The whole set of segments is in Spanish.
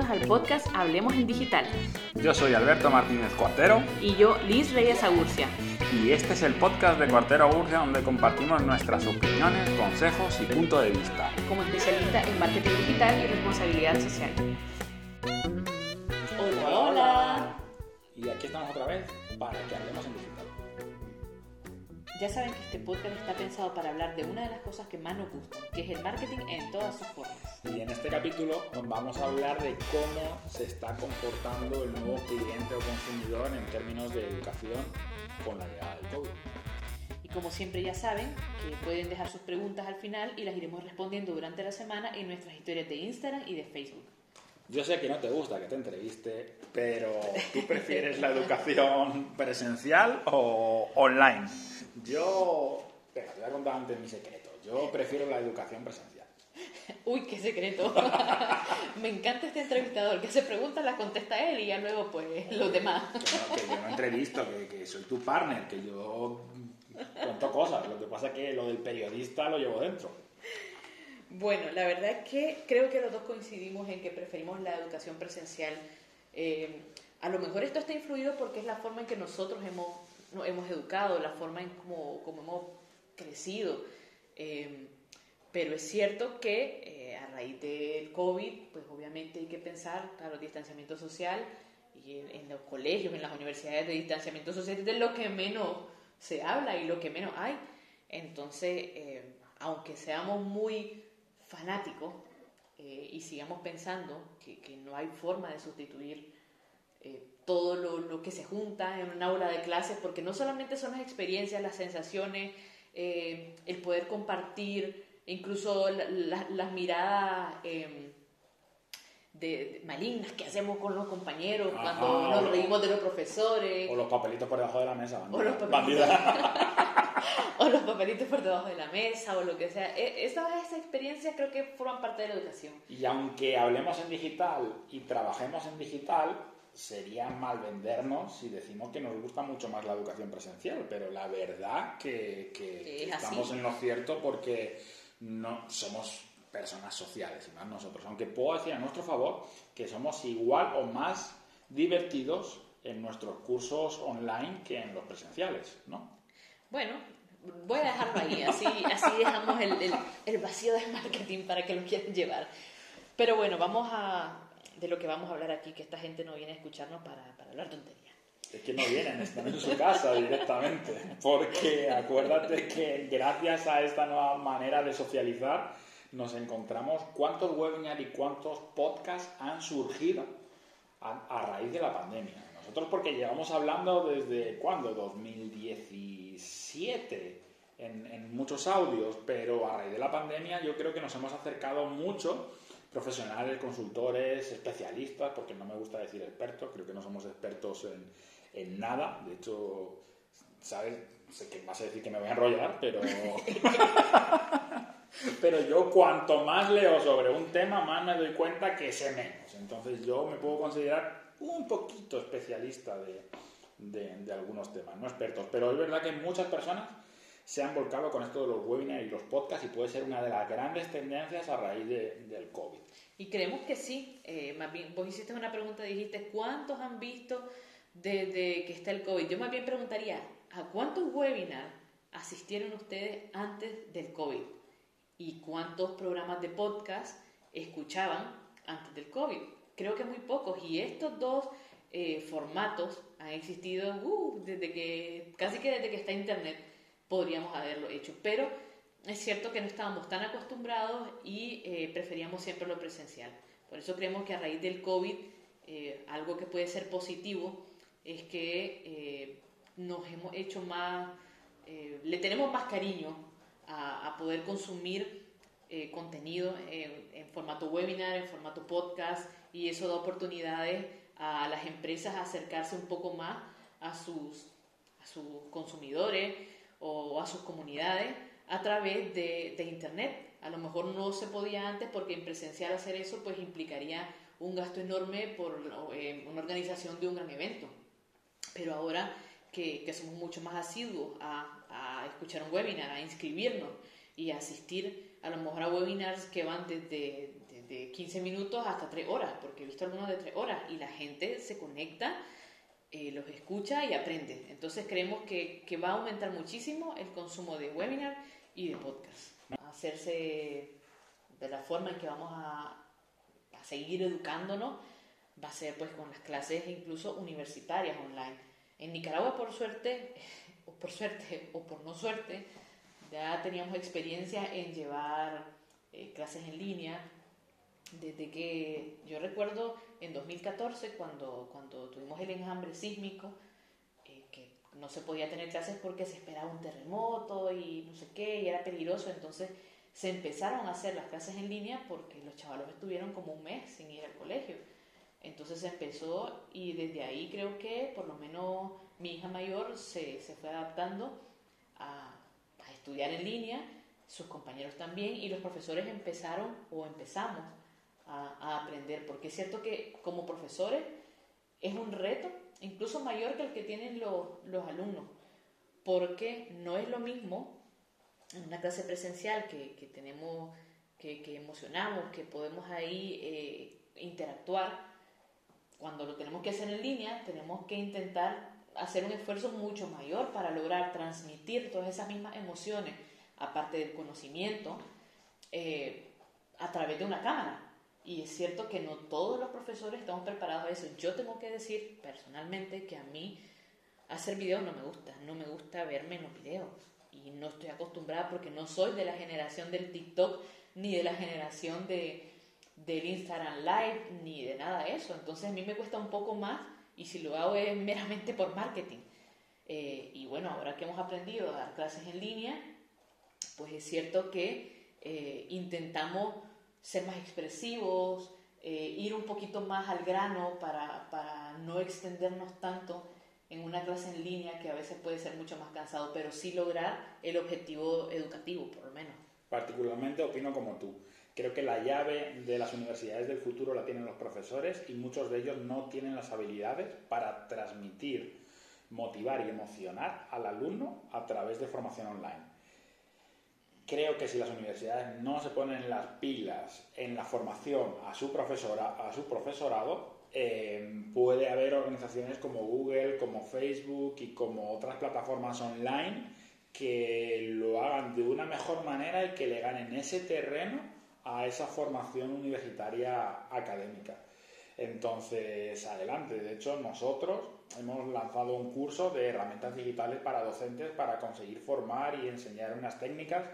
bienvenidos al podcast Hablemos en Digital. Yo soy Alberto Martínez Cuartero. Y yo, Liz Reyes Agurcia. Y este es el podcast de Cuartero Agurcia donde compartimos nuestras opiniones, consejos y punto de vista. Como especialista en marketing digital y responsabilidad social. Hola, hola. Y aquí estamos otra vez para que hablemos en digital. Ya saben que este podcast está pensado para hablar de una de las cosas que más nos gustan, que es el marketing en todas sus formas. Y en este capítulo vamos a hablar de cómo se está comportando el nuevo cliente o consumidor en términos de educación con la llegada del COVID. Y como siempre ya saben, que pueden dejar sus preguntas al final y las iremos respondiendo durante la semana en nuestras historias de Instagram y de Facebook. Yo sé que no te gusta que te entreviste, pero ¿tú prefieres la educación presencial o online? Yo, te voy a contar antes mi secreto. Yo prefiero la educación presencial. Uy, qué secreto. Me encanta este entrevistador que se pregunta, la contesta él y ya luego pues los demás. Que, no, que yo no entrevisto, que, que soy tu partner, que yo cuento cosas. Lo que pasa es que lo del periodista lo llevo dentro. Bueno, la verdad es que creo que los dos coincidimos en que preferimos la educación presencial. Eh, a lo mejor esto está influido porque es la forma en que nosotros hemos nos hemos educado, la forma en cómo, hemos crecido. Eh, pero es cierto que eh, a raíz del COVID, pues obviamente hay que pensar, claro, el distanciamiento social y en, los colegios, en las universidades de distanciamiento social es de lo que menos se habla y lo que menos hay. Entonces, eh, aunque seamos muy fanáticos y sigamos pensando que, que, no hay forma de sustituir todo lo, que se junta en un aula de clases, porque no solamente son las experiencias, las sensaciones, eh, el poder compartir, incluso las miradas em, de, malignas que hacemos con los compañeros cuando nos reímos de los profesores. O los papelitos por debajo de la mesa. O los papelitos, o los papelitos por debajo de la mesa o lo que sea. Esas, esas experiencias creo que forman parte de la educación. Y aunque hablemos en digital y trabajemos en digital, sería mal vendernos si decimos que nos gusta mucho más la educación presencial, pero la verdad que, que estamos en lo cierto porque no somos personas sociales y más nosotros. Aunque puedo decir a nuestro favor que somos igual o más divertidos en nuestros cursos online que en los presenciales, ¿no? Bueno, voy a dejarlo ahí, así, dejamos el, vacío de marketing para que lo quieran llevar. Pero bueno, vamos a, de lo que vamos a hablar aquí, que esta gente no viene a escucharnos para, para hablar tonterías. Es que no vienen, están en su casa directamente, porque acuérdate que gracias a esta nueva manera de socializar nos encontramos cuántos webinars y cuántos podcasts han surgido a, raíz de la pandemia. Nosotros porque llevamos hablando desde cuándo, 2017, en, en muchos audios, pero a raíz de la pandemia yo creo que nos hemos acercado mucho profesionales, consultores, especialistas, porque no me gusta decir expertos, creo que no somos expertos en, en nada, de hecho, ¿sabes? Sé que vas a decir que me voy a enrollar, pero... pero yo cuanto más leo sobre un tema, más me doy cuenta que sé menos. Entonces yo me puedo considerar un poquito especialista de, algunos temas, no expertos, pero es verdad que muchas personas se han volcado con esto de los webinars y los podcasts y puede ser una de las grandes tendencias a raíz del COVID. Y creemos que sí. Eh, más bien, vos hiciste una pregunta, dijiste, ¿cuántos han visto desde que está el COVID? Yo más bien preguntaría, ¿a cuántos webinars asistieron ustedes antes del COVID? ¿Y cuántos programas de podcast escuchaban antes del COVID? Creo que muy pocos. Y estos dos eh, formatos han existido uh, desde que, casi que desde que está Internet podríamos haberlo hecho. Pero es cierto que no estábamos tan acostumbrados y eh, preferíamos siempre lo presencial. Por eso creemos que a raíz del COVID, eh, algo que puede ser positivo es que eh, nos hemos hecho más, le tenemos más cariño a, poder consumir contenido en, formato webinar, en formato podcast, y eso da oportunidades a las empresas a acercarse un poco más a sus, a sus consumidores, o a sus comunidades a través de, Internet. A lo mejor no se podía antes porque en presencial hacer eso pues implicaría un gasto enorme por eh, una organización de un gran evento. Pero ahora que, que somos mucho más asiduos a, a, escuchar un webinar, a inscribirnos y a asistir a lo mejor a webinars que van desde, desde 15 minutos hasta 3 horas, porque he visto algunos de 3 horas y la gente se conecta, eh, los escucha y aprende. Entonces creemos que, que, va a aumentar muchísimo el consumo de webinar y de podcast. Hacerse de la forma en que vamos a, a seguir educándonos va a ser pues con las clases incluso universitarias online. En Nicaragua, por suerte, o por suerte o por no suerte, ya teníamos experiencia en llevar eh, clases en línea. Desde que yo recuerdo en 2014, cuando, cuando tuvimos el enjambre sísmico, eh, que no se podía tener clases porque se esperaba un terremoto y no sé qué, y era peligroso, entonces se empezaron a hacer las clases en línea porque los chavalos estuvieron como un mes sin ir al colegio. Entonces se empezó y desde ahí creo que por lo menos mi hija mayor se, se fue adaptando a, estudiar en línea, sus compañeros también, y los profesores empezaron o empezamos a, aprender, porque es cierto que como profesores es un reto incluso mayor que el que tienen los, los alumnos, porque no es lo mismo en una clase presencial que, que tenemos, que, que, emocionamos, que podemos ahí eh, interactuar, cuando lo tenemos que hacer en línea, tenemos que intentar hacer un esfuerzo mucho mayor para lograr transmitir todas esas mismas emociones, aparte del conocimiento, eh, a través de una cámara. Y es cierto que no todos los profesores estamos preparados a eso. Yo tengo que decir personalmente que a mí hacer videos no me gusta, no me gusta verme en los videos. Y no estoy acostumbrada porque no soy de la generación del TikTok ni de la generación de, del Instagram Live ni de nada de eso. Entonces a mí me cuesta un poco más y si lo hago es meramente por marketing. Eh, y bueno, ahora que hemos aprendido a dar clases en línea, pues es cierto que eh, intentamos ser más expresivos, eh, ir un poquito más al grano para, para, no extendernos tanto en una clase en línea que a veces puede ser mucho más cansado, pero sí lograr el objetivo educativo, por lo menos. Particularmente opino como tú. Creo que la llave de las universidades del futuro la tienen los profesores y muchos de ellos no tienen las habilidades para transmitir, motivar y emocionar al alumno a través de formación online. Creo que si las universidades no se ponen las pilas en la formación a su, profesora, a su profesorado, eh, puede haber organizaciones como Google, como Facebook y como otras plataformas online que lo hagan de una mejor manera y que le ganen ese terreno a esa formación universitaria académica. Entonces, adelante. De hecho, nosotros hemos lanzado un curso de herramientas digitales para docentes para conseguir formar y enseñar unas técnicas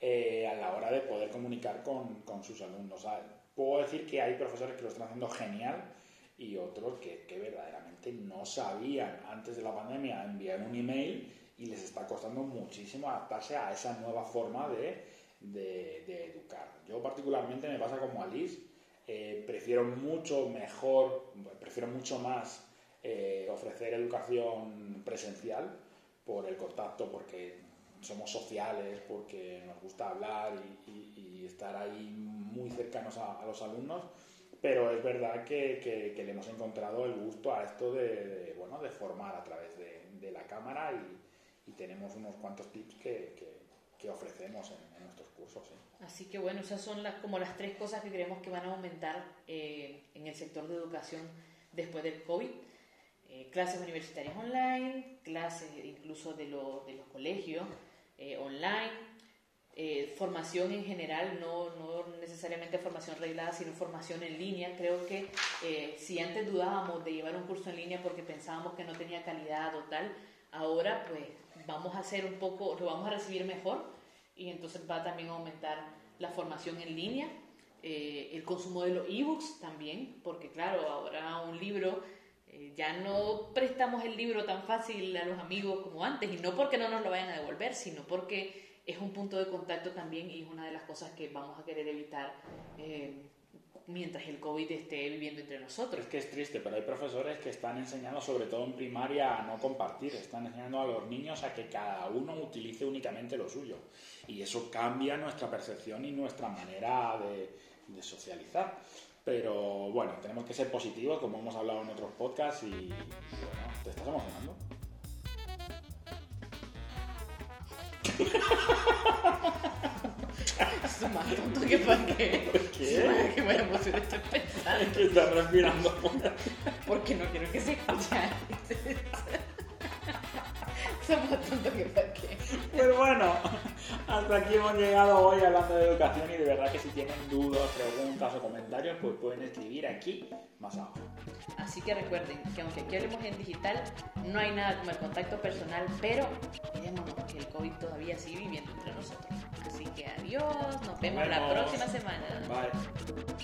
eh, a la hora de poder comunicar con, con sus alumnos. puedo decir que hay profesores que lo están haciendo genial y otros que, que, verdaderamente no sabían antes de la pandemia enviar un email y les está costando muchísimo adaptarse a esa nueva forma de, de, educar. Yo particularmente me pasa como Alice, eh, prefiero mucho mejor, prefiero mucho más eh, ofrecer educación presencial por el contacto, porque somos sociales, porque nos gusta hablar y, estar ahí muy cercanos a, los alumnos, pero es verdad que, le hemos encontrado el gusto a esto de, bueno, de formar a través de, la cámara tenemos unos cuantos tips que, que ofrecemos en, nuestros cursos. Así que bueno, esas son las, como las tres cosas que creemos que van a aumentar eh, en el sector de educación después del COVID. Eh, clases universitarias online, clases incluso de, de los colegios eh, online, formación en general, no, no, necesariamente formación reglada, sino formación en línea. Creo que si antes dudábamos de llevar un curso en línea porque pensábamos que no tenía calidad o tal, ahora pues vamos a hacer un poco, lo vamos a recibir mejor y entonces va también a aumentar la formación en línea, eh, el consumo de los ebooks también, porque claro, ahora un libro, eh, ya no prestamos el libro tan fácil a los amigos como antes, y no porque no nos lo vayan a devolver, sino porque es un punto de contacto también y es una de las cosas que vamos a querer evitar. Eh, mientras el COVID esté viviendo entre nosotros. Es que es triste, pero hay profesores que están enseñando, sobre todo en primaria, a no compartir, están enseñando a los niños a que cada uno utilice únicamente lo suyo. Y eso cambia nuestra percepción y nuestra manera de, socializar. Pero bueno, tenemos que ser positivos, como hemos hablado en otros podcasts, y, bueno, ¿te estás emocionando? Su tonto que para qué. ¿Por qué? Que buena emoción estoy pensando. Es que estás respirando Porque no quiero que se escuche. Somos tontos que para qué. Pues bueno, hasta aquí hemos llegado hoy hablando de educación y de verdad que si tienen dudas, preguntas o comentarios, pues pueden escribir aquí más abajo. Así que recuerden que aunque aquí hablemos en digital, no hay nada como el contacto personal, pero cuidémonos que el COVID todavía sigue viviendo entre nosotros. Así que adiós, nos vemos, la próxima semana. Bye.